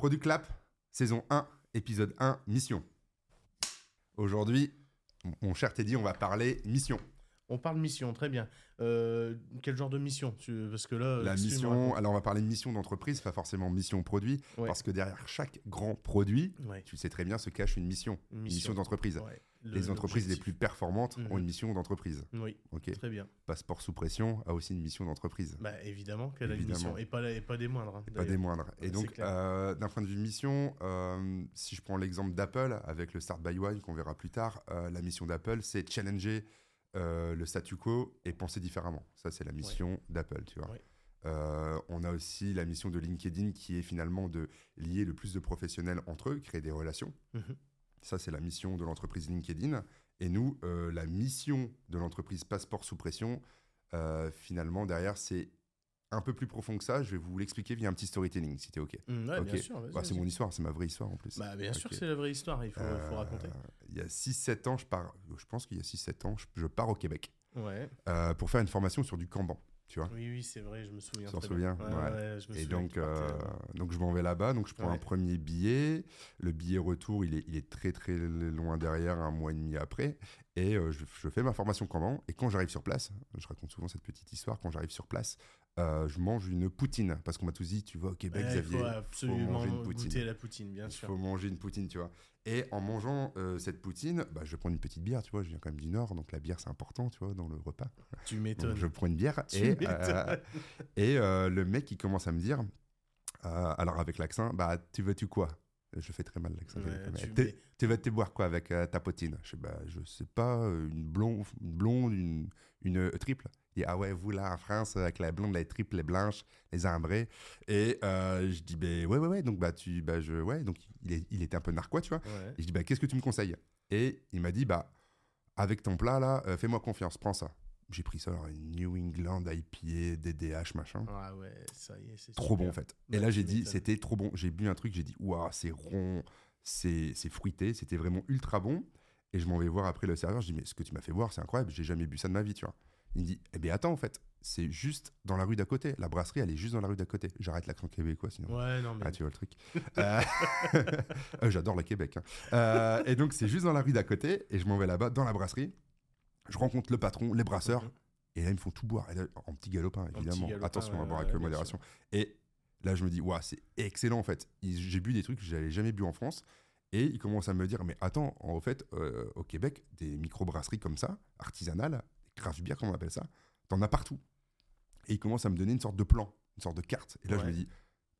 Product Lab, saison 1, épisode 1, mission. Aujourd'hui, mon cher Teddy, on va parler mission. On parle mission, très bien. Euh, quel genre de mission Parce que là, la mission. Alors, on va parler de mission d'entreprise, pas forcément mission produit, parce que derrière chaque grand produit, tu sais très bien, se cache une mission, une mission, d'entreprise. les entreprises les plus performantes ont une mhm. mission d'entreprise. Oui. Ok. Très bien. Passeport sous pression a aussi une mission d'entreprise. Bah, évidemment qu'elle a une mission et pas, et pas des moindres. Hein, et pas des moindres. Et donc, euh, d'un point de vue mission, euh, si je prends l'exemple d'Apple avec le Start by One qu'on verra plus tard, la mission d'Apple, c'est challenger euh, le statu quo et penser différemment. Ça, c'est la mission d'Apple, tu vois. Euh, on a aussi la mission de LinkedIn qui est finalement de lier le plus de professionnels entre eux, créer des relations. Mhm. Ça, c'est la mission de l'entreprise LinkedIn. Et nous, euh, la mission de l'entreprise Passeport sous pression, finalement, derrière, c'est un peu plus profond que ça, je vais vous l'expliquer via un petit storytelling, si t'es OK. Mmh, bien sûr. Bah, c'est mon histoire, c'est ma vraie histoire en plus. Bah, bien sûr que c'est la vraie histoire, il faut, faut raconter. Euh, il y a 6-7 ans, je pars, je pense qu'il y a 6-7 ans, je, pars au Québec ouais. Euh, pour faire une formation sur du Kanban. Tu vois oui, oui, c'est vrai, je me souviens. Tu t'en souviens ouais, je me Et donc, euh, donc je m'en vais là-bas, donc je prends un premier billet. Le billet retour, il est, il est très très loin derrière, un mois et demi après. Et je, je, fais ma formation Kanban. Et quand j'arrive sur place, je raconte souvent cette petite histoire, quand j'arrive sur place, euh, je mange une poutine parce qu'on m'a tous dit, tu vois, au Québec, Xavier, faut absolument manger une poutine. goûter la poutine, bien sûr. Il faut manger une poutine, tu vois. Et en mangeant euh, cette poutine, bah, je prends une petite bière, tu vois, je viens quand même du Nord, donc la bière c'est important, tu vois, dans le repas. Tu m'étonnes. Je prends une bière et, euh, et le mec il commence à me dire, alors avec l'accent, bah tu veux tu quoi? Je fais très mal l'accent. tu, vas te boire quoi avec ta poutine? Je sais, bah, je sais pas, une blonde, une, blonde, une, une triple. Et ah ouais, vous là en France, avec la blonde, les triples, les blanches, les ambrées. Et euh, je dis, ben ouais, ouais, ouais. Donc, bah, tu, bah, je, ouais. Donc, il, est, il était un peu narquois, tu vois. Et je dis, bah, qu'est-ce que tu me conseilles? Et il m'a dit, bah, avec ton plat là, euh, fais-moi confiance, prends ça. J'ai pris ça, alors, New England IPA, DDH, machin. Ah ouais, ça y est, c'est Trop bon en fait. et là, j'ai dit, c'était trop bon. J'ai bu un truc, j'ai dit, waouh, c'est rond, c'est fruité, c'était vraiment ultra bon. Et je m'en vais voir après le serveur, je dis, mais ce que tu m'as fait voir, c'est incroyable, j'ai jamais bu ça de ma vie, tu vois. Il me dit, eh bien attends, en fait, c'est juste dans la rue d'à côté. La brasserie, elle est juste dans la rue d'à côté. J'arrête l'accent québécois, sinon. Ouais, non, mais... Ah, tu vois le truc. Euh, euh, j'adore le Québec. Hein. Euh, et donc, c'est juste dans la rue d'à côté, et je m'en vais là-bas, dans la brasserie. Je rencontre le patron, les brasseurs, mhm. et là, ils me font tout boire. en petit galopin, évidemment. Attention à boire avec modération. Et là, je me dis, waouh, c'est excellent, en fait. J'ai bu des trucs que j'avais jamais bu en France. Et ils commencent à me dire, mais attends, en fait, au Québec, des micro-brasseries comme ça, artisanales, craft beer, comment on appelle ça, t'en as partout. Et il commence à me donner une sorte de plan, une sorte de carte. Et là, je me dis,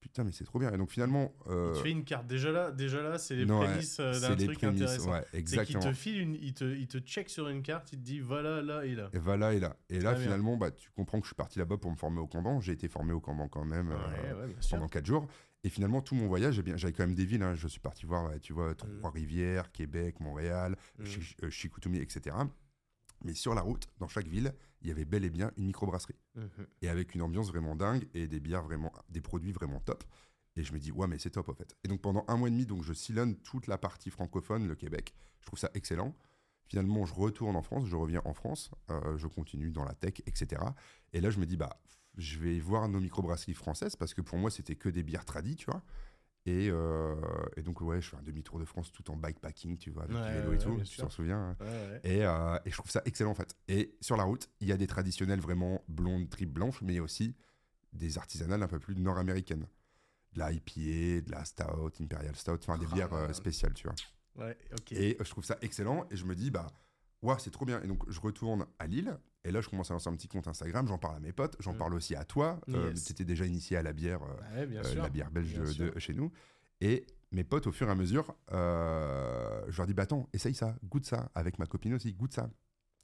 putain, mais c'est trop bien. Et donc finalement. Euh... Tu fais une carte. Déjà là, déjà là c'est les prémices euh, d'un truc intéressant. Ouais, exactement. C'est qu'il te file une, il te, il te check sur une carte, il te dit voilà, là et là. Et voilà et là. Et là, finalement, bah, tu comprends que je suis parti là-bas pour me former au Kanban. J'ai été formé au Kanban quand même euh, pendant 4 jours. Et finalement, tout mon voyage, eh j'avais quand même des villes. Hein. Je suis parti voir, tu vois. Trois-Rivières, Québec, Montréal, mm. Euh, Chicoutimi, etc. Mais sur la route, dans chaque ville, il y avait bel et bien une microbrasserie. Mhm. Et avec une ambiance vraiment dingue et des bières vraiment, des produits vraiment top. Et je me dis, ouais, mais c'est top en fait. Et donc pendant un mois et demi, donc je sillonne toute la partie francophone, le Québec. Je trouve ça excellent. Finalement, je retourne en France, je reviens en France, euh, je continue dans la tech, etc. Et là, je me dis, bah, je vais voir nos microbrasseries françaises parce que pour moi, c'était que des bières tradies, tu vois. Euh, et, donc, ouais, je fais un demi-tour de France tout en bikepacking, tu vois, avec vélo et tout, tu t'en souviens. Hein. Et, euh, et, je trouve ça excellent en fait. Et sur la route, il y a des traditionnels vraiment blondes, tripes blanches, mais il y a aussi des artisanales un peu plus nord-américaines. De la IPA, de la Stout, Imperial Stout, enfin des ah, bières euh, spéciales, tu vois. Ouais, ok. Et je trouve ça excellent et je me dis, bah, ouais, c'est trop bien. Et donc, je retourne à Lille. Et là, je commence à lancer un petit compte Instagram. J'en parle à mes potes. J'en mm. parle aussi à toi. Euh, tu étais déjà initié à la bière, euh, euh, la bière belge de, chez nous. Et mes potes, au fur et à mesure, je leur dis bah attends, essaye ça, goûte ça. Avec ma copine aussi, goûte ça.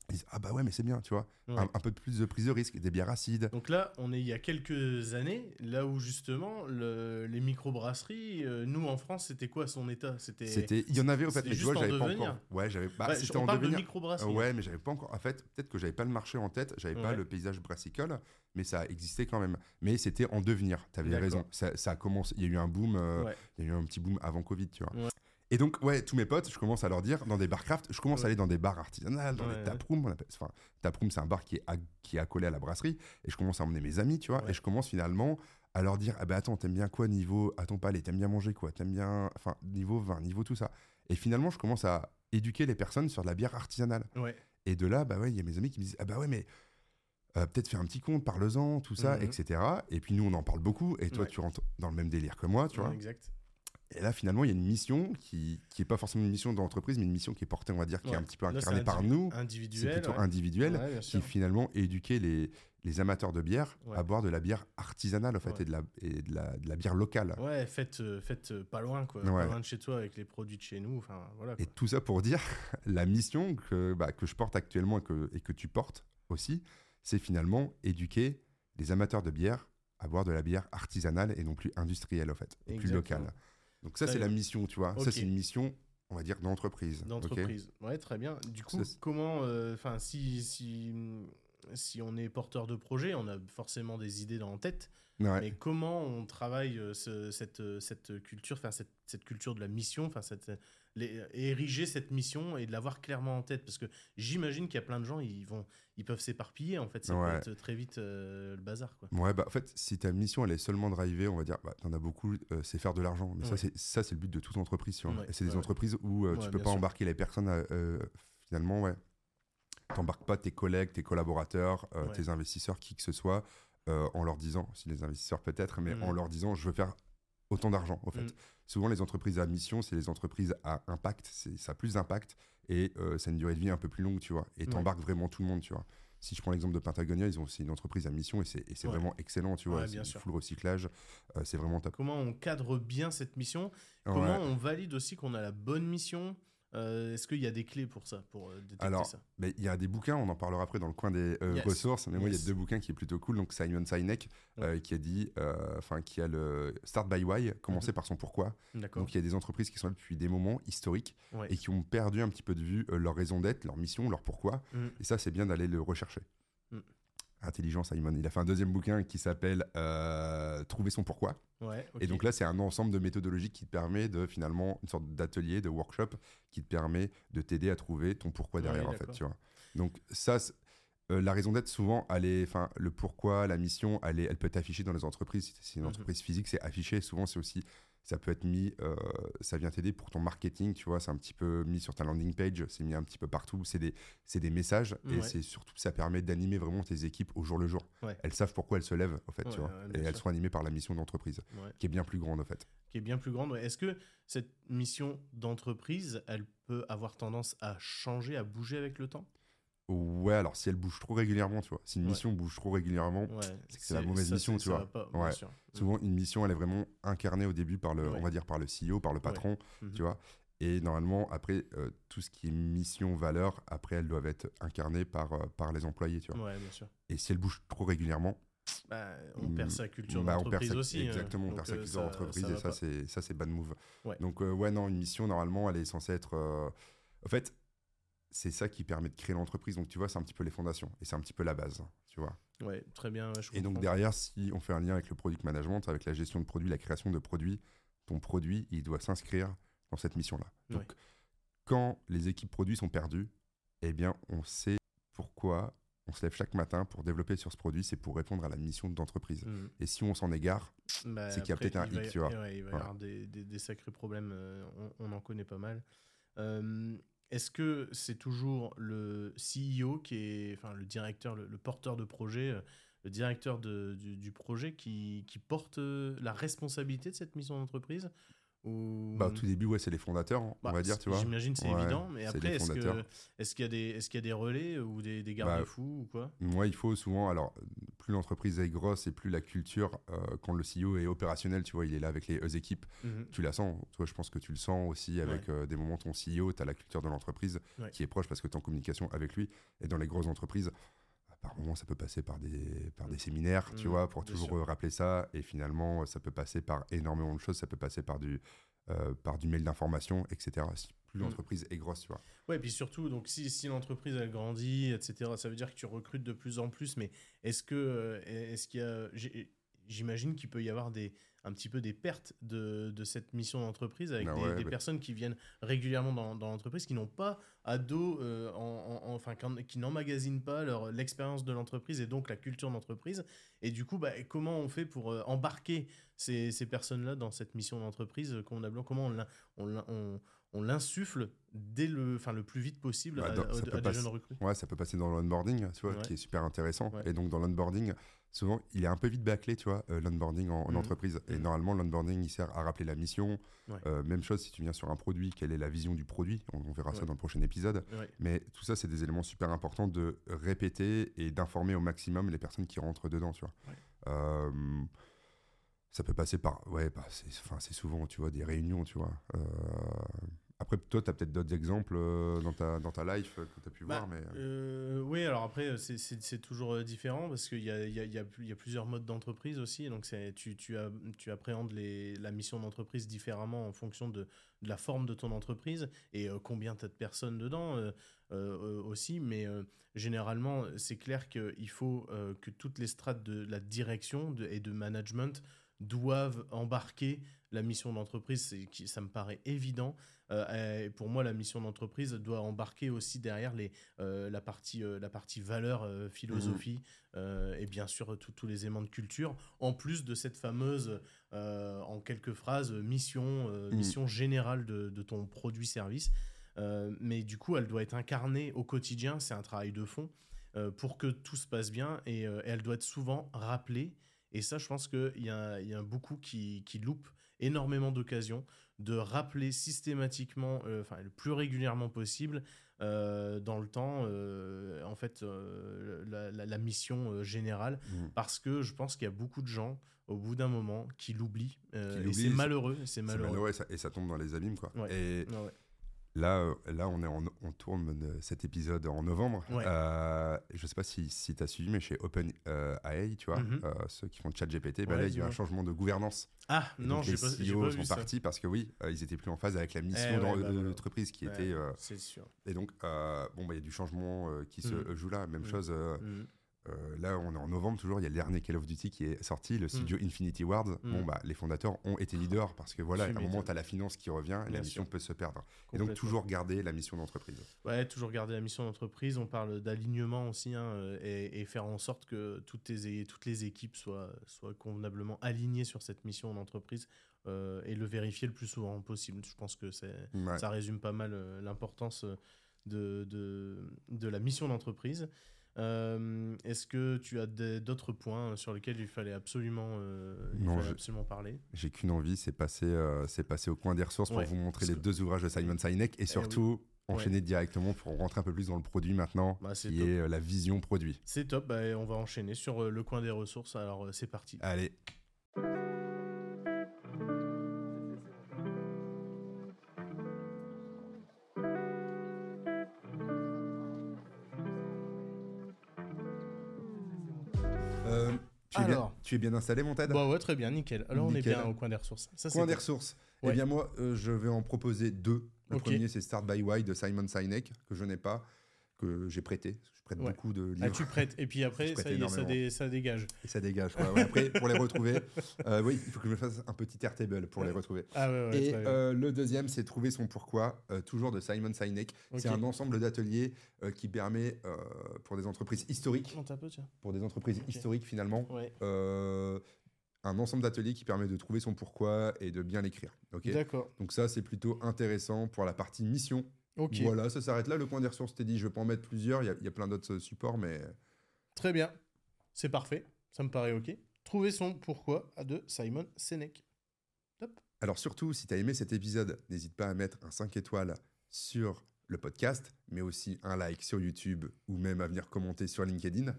Ils disent Ah bah ouais, mais c'est bien, tu vois. Un, peu plus de prise de risque, des bières acides. Donc là, on est il y a quelques années, là où justement le, les microbrasseries, euh, nous en France, c'était quoi son état? C'était. Il y en avait en fait, mais tu vois, j'avais pas encore. Ouais, j'avais pas. Ouais, c'était en parle devenir. De ouais, mais j'avais pas encore. En fait, peut-être que j'avais pas le marché en tête, j'avais pas le paysage brassicole, mais ça existait quand même. Mais c'était en devenir, tu avais raison. Ça, ça a commencé, il y a eu un boom, euh, il y a eu un petit boom avant Covid, tu vois. Et donc, ouais, tous mes potes, je commence à leur dire, dans des bars craft, je commence à aller dans des bars artisanales, dans les taprooms. Enfin, taproom, c'est un bar qui est, qui est accolé à la brasserie. Et je commence à emmener mes amis, tu vois. Et je commence finalement à leur dire, ah ben attends, t'aimes bien quoi niveau à ton palais T'aimes bien manger quoi T'aimes bien, enfin, niveau vin, niveau tout ça. Et finalement, je commence à éduquer les personnes sur de la bière artisanale. Et de là, bah ouais, il y a mes amis qui me disent, ah bah ouais, mais euh, peut-être faire un petit compte, parle-en, tout ça, mhm. etc. Et puis nous, on en parle beaucoup. Et toi, tu rentres dans le même délire que moi, tu vois. Exact. Et là, finalement, il y a une mission qui n'est pas forcément une mission d'entreprise, mais une mission qui est portée, on va dire, qui est un petit peu incarnée par nous. Individuel. C'est plutôt individuel, qui finalement éduquer les, les amateurs de bière à boire de la bière artisanale, en fait, et, de la, et de, la, de la bière locale. Ouais, faites, euh, faites euh, pas loin, quoi. Pas loin de chez toi avec les produits de chez nous. Voilà, Et tout ça pour dire, la mission que, bah, que je porte actuellement et que, et que tu portes aussi, c'est finalement éduquer les amateurs de bière à boire de la bière artisanale et non plus industrielle, en fait, et plus locale. Donc ça, c'est la mission, tu vois. Ça, c'est une mission, on va dire, d'entreprise. D'entreprise. ouais, très bien. Du coup, comment, euh, enfin, si, si, si on est porteur de projet, on a forcément des idées dans la tête. Mais comment on travaille euh, cette, euh, cette culture, enfin cette, cette, culture de la mission, enfin cette, ériger cette mission et de l'avoir clairement en tête? Parce que j'imagine qu'il y a plein de gens, ils vont, ils peuvent s'éparpiller en fait, ça peut être très vite euh, le bazar. Quoi. Ouais, bah en fait, si ta mission elle est seulement driver, on va dire, bah, t'en as beaucoup, c'est faire de l'argent. Mais ça, c'est ça, c'est le but de toute entreprise. c'est des entreprises où tu peux pas embarquer les personnes finalement, ouais t'embarques pas tes collègues, tes collaborateurs, tes investisseurs, qui que ce soit, euh, en leur disant, si les investisseurs peut-être, mais en mm. leur disant je veux faire autant d'argent en fait. Mm. Souvent les entreprises à mission, c'est les entreprises à impact, ça a plus d'impact et euh, ça a une durée de vie un peu plus longue, tu vois. Et t'embarques vraiment tout le monde, tu vois. Si je prends l'exemple de Patagonia, ils ont aussi une entreprise à mission et c'est vraiment excellent, tu vois. c'est full recyclage, euh, c'est vraiment top. Comment on cadre bien cette mission? Comment on valide aussi qu'on a la bonne mission? Euh, est-ce qu'il y a des clés pour ça, pour euh, détecter Alors, ça? il y a des bouquins, on en parlera après dans le coin des euh, ressources, mais moi, il y a deux bouquins qui est plutôt cool. Donc, Simon Sinek, qui a dit, enfin, qui a le Start by Why, commencer mhm. par son pourquoi. Donc, il y a des entreprises qui sont là depuis des moments historiques et qui ont perdu un petit peu de vue leur raison d'être, leur mission, leur pourquoi. Mhm. Et ça, c'est bien d'aller le rechercher. Intelligence Simon. Il a fait un deuxième bouquin qui s'appelle euh, Trouver son pourquoi. Et donc là, c'est un ensemble de méthodologies qui te permet de finalement une sorte d'atelier, de workshop qui te permet de t'aider à trouver ton pourquoi derrière en fait. Tu vois. Donc ça, euh, la raison d'être souvent, enfin le pourquoi, la mission, elle, elle peut être affichée dans les entreprises. Si c'est une mhm. entreprise physique, c'est affiché. Souvent, c'est aussi ça peut être mis, euh, ça vient t'aider pour ton marketing, tu vois, c'est un petit peu mis sur ta landing page, c'est mis un petit peu partout, c'est des, des messages et c'est surtout, ça permet d'animer vraiment tes équipes au jour le jour. Elles savent pourquoi elles se lèvent, en fait, tu vois, et elles sont animées par la mission d'entreprise, qui est bien plus grande, en fait. Qui est bien plus grande. Est-ce que cette mission d'entreprise, elle peut avoir tendance à changer, à bouger avec le temps? Ouais, alors si elle bouge trop régulièrement, tu vois, si une mission bouge trop régulièrement, c'est que c'est la mauvaise mission, tu vois. ouais. Souvent, une mission, elle est vraiment incarnée au début par le, on va dire par le CEO, par le patron, mhm. tu vois. Et normalement, après, euh, tout ce qui est mission, valeur, après, elles doivent être incarnées par, euh, par les employés, tu vois. bien sûr. Et si elle bouge trop régulièrement, bah, on perd sa culture bah, d'entreprise aussi. Hein. Exactement, on perd sa euh, culture d'entreprise et ça, c'est ça, c'est bad move. Donc, ouais, non, une mission, normalement, elle est censée être. En fait, c'est ça qui permet de créer l'entreprise. Donc, tu vois, c'est un petit peu les fondations et c'est un petit peu la base, tu vois. Ouais, très bien. et donc, derrière, si on fait un lien avec le product management, avec la gestion de produits, la création de produits, ton produit, il doit s'inscrire dans cette mission-là. Donc, quand les équipes produits sont perdues, eh bien, on sait pourquoi on se lève chaque matin pour développer sur ce produit, c'est pour répondre à la mission d'entreprise. Mmh. Et si on s'en égare, bah, c'est qu'il y a peut-être un hic, tu vois. il va y avoir des, des, sacrés problèmes, euh, on, en connaît pas mal. Euh, est-ce que c'est toujours le CEO qui est, enfin le directeur, le, porteur de projet, euh, le directeur du, projet qui, porte euh, la responsabilité de cette mission d'entreprise bah, au tout début, ouais, c'est les fondateurs, on bah, va dire, tu vois. J'imagine c'est évident, mais après, est-ce qu'il est y, a des, est qu'il y a des relais ou des, des garde-fous ou quoi? Moi, il faut souvent, alors, plus l'entreprise est grosse et plus la culture, euh, quand le CEO est opérationnel, tu vois, il est là avec les équipes, mhm. tu la sens. Toi, je pense que tu le sens aussi avec euh, des moments, ton CEO, tu as la culture de l'entreprise qui est proche parce que tu es en communication avec lui. Et dans les grosses entreprises, par moment, ça peut passer par des, par des séminaires, tu mmh, vois, pour toujours rappeler ça. Et finalement, ça peut passer par énormément de choses. Ça peut passer par du, euh, par du mail d'information, etc. Si plus mmh. l'entreprise est grosse, tu vois. Ouais, et puis surtout, donc si, si l'entreprise elle grandit, etc., ça veut dire que tu recrutes de plus en plus. Mais est-ce que, euh, est-ce qu'il y a, j'imagine qu'il peut y avoir des, un petit peu des pertes de, de cette mission d'entreprise avec ah des, personnes qui viennent régulièrement dans, dans l'entreprise, qui n'ont pas à dos, euh, en, enfin, qui n'emmagasinent pas leur l'expérience de l'entreprise et donc la culture d'entreprise. Et du coup, bah, comment on fait pour euh, embarquer ces, ces personnes-là dans cette mission d'entreprise convenablement? Comment on, on, on l'insuffle dès le, enfin, le plus vite possible à, des jeunes recrues? Ouais, ça peut passer dans l'onboarding, tu vois, qui est super intéressant. Et donc dans l'onboarding, souvent, il est un peu vite bâclé, tu vois, euh, l'onboarding en, mhm. entreprise. Et mhm. normalement, l'onboarding, il sert à rappeler la mission. Euh, même chose si tu viens sur un produit, quelle est la vision du produit On, verra ça dans le prochain épisode. Mais tout ça, c'est des éléments super importants de répéter et d'informer au maximum les personnes qui rentrent dedans, tu vois. Euh, ça peut passer par ouais bah, c'est souvent tu vois des réunions tu vois après, toi, tu as peut-être d'autres exemples euh, dans, ta, dans ta life que tu as pu bah, voir. Mais... Euh, oui, alors après, c'est toujours euh, différent parce qu'il y a, y, a, y a, plusieurs modes d'entreprise aussi. Donc, tu, tu, as, tu appréhendes les, la mission d'entreprise différemment en fonction de, de, la forme de ton entreprise et combien tu as de personnes dedans aussi. Mais généralement, c'est clair qu'il faut que toutes les strates de la direction et de management doivent embarquer la mission d'entreprise, ça me paraît évident. Euh, pour moi, la mission d'entreprise doit embarquer aussi derrière les, euh, la, partie, euh, la partie valeur, philosophie mmh. et bien sûr tous les aimants de culture, en plus de cette fameuse, en quelques phrases, mission, mmh. mission générale de, de ton produit-service. mais du coup, elle doit être incarnée au quotidien, c'est un travail de fond pour que tout se passe bien et, elle doit être souvent rappelée. Et ça, je pense qu'il y, a, y a beaucoup qui, qui loupent énormément d'occasions de rappeler systématiquement, euh, enfin le plus régulièrement possible, euh, dans le temps, euh, en fait, la, mission générale, mmh. parce que je pense qu'il y a beaucoup de gens, au bout d'un moment, qui l'oublient. et c'est malheureux, c'est malheureux. et, ça, tombe dans les abîmes, quoi. Et là on, est on tourne cet épisode en novembre. Euh, je ne sais pas si, si tu as suivi, mais chez OpenAI, tu vois, mhm. euh, ceux qui font ChatGPT, bah là, il y a eu un changement de gouvernance. Ah non, j'ai pas, CEO pas sont partis parce que oui, ils étaient plus en phase avec la mission eh de bah, l'entreprise qui était. C'est sûr. Et donc, bon, bah, il y a du changement qui se mhm. joue là. Même mhm. chose. Euh, là, on est en novembre toujours. Il y a le dernier Call of Duty qui est sorti, le studio mm. Infinity Ward. Mm. Bon, bah, les fondateurs ont été leaders parce que voilà, à un moment, tu as la finance qui revient et la mission peut se perdre. Et donc, toujours garder la mission d'entreprise. Ouais, toujours garder la mission d'entreprise. On parle d'alignement aussi hein, et, faire en sorte que toutes, tes, toutes les équipes soient, soient convenablement alignées sur cette mission d'entreprise. Euh, et le vérifier le plus souvent possible. Je pense que ça résume pas mal euh, l'importance de, de, de, la mission d'entreprise. Euh, est-ce que tu as d'autres points sur lesquels il fallait absolument, euh, absolument parler? J'ai qu'une envie, c'est passer, euh, passer au coin des ressources pour vous montrer les deux ouvrages de Simon Sinek et eh surtout enchaîner directement pour rentrer un peu plus dans le produit maintenant, bah, qui est la vision produit. C'est top, bah, on va enchaîner sur le coin des ressources. Alors c'est parti. Allez. Tu es bien installé, mon Ted? Bah ouais, très bien, nickel. Alors on est bien au coin des ressources. Ça, coin des ressources. Eh bien moi, euh, je vais en proposer deux. Le premier, c'est Start by Why de Simon Sinek, que je n'ai pas, que j'ai prêté prête beaucoup de livres. Ah, tu prêtes, et puis après, ça, ça, dégage. Et ça dégage. après, pour les retrouver, euh, oui, il faut que je me fasse un petit Airtable pour les retrouver. Ah, et euh, le deuxième, c'est Trouver son pourquoi, euh, toujours de Simon Sinek. C'est un ensemble d'ateliers qui permet, pour des entreprises historiques, pour des entreprises historiques finalement, un ensemble d'ateliers qui permet de trouver son pourquoi et de bien l'écrire. D'accord. Donc ça, c'est plutôt intéressant pour la partie mission voilà, ça s'arrête là. Le coin des ressources, t'es dit, je vais pas en mettre plusieurs. Il y, a plein d'autres supports, mais. Très bien. C'est parfait. Ça me paraît OK. Trouver son pourquoi à de Simon Sinek. Top. Alors, surtout, si tu as aimé cet épisode, n'hésite pas à mettre un 5 étoiles sur le podcast, mais aussi un like sur YouTube ou même à venir commenter sur LinkedIn.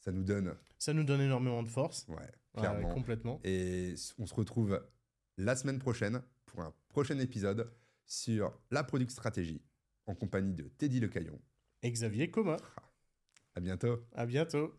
Ça nous donne. Ça nous donne énormément de force. Ouais, clairement. complètement. Et on se retrouve la semaine prochaine pour un prochain épisode sur la Product Stratégie en compagnie de Teddy Lecaillon et Xavier Coma. À bientôt. À bientôt.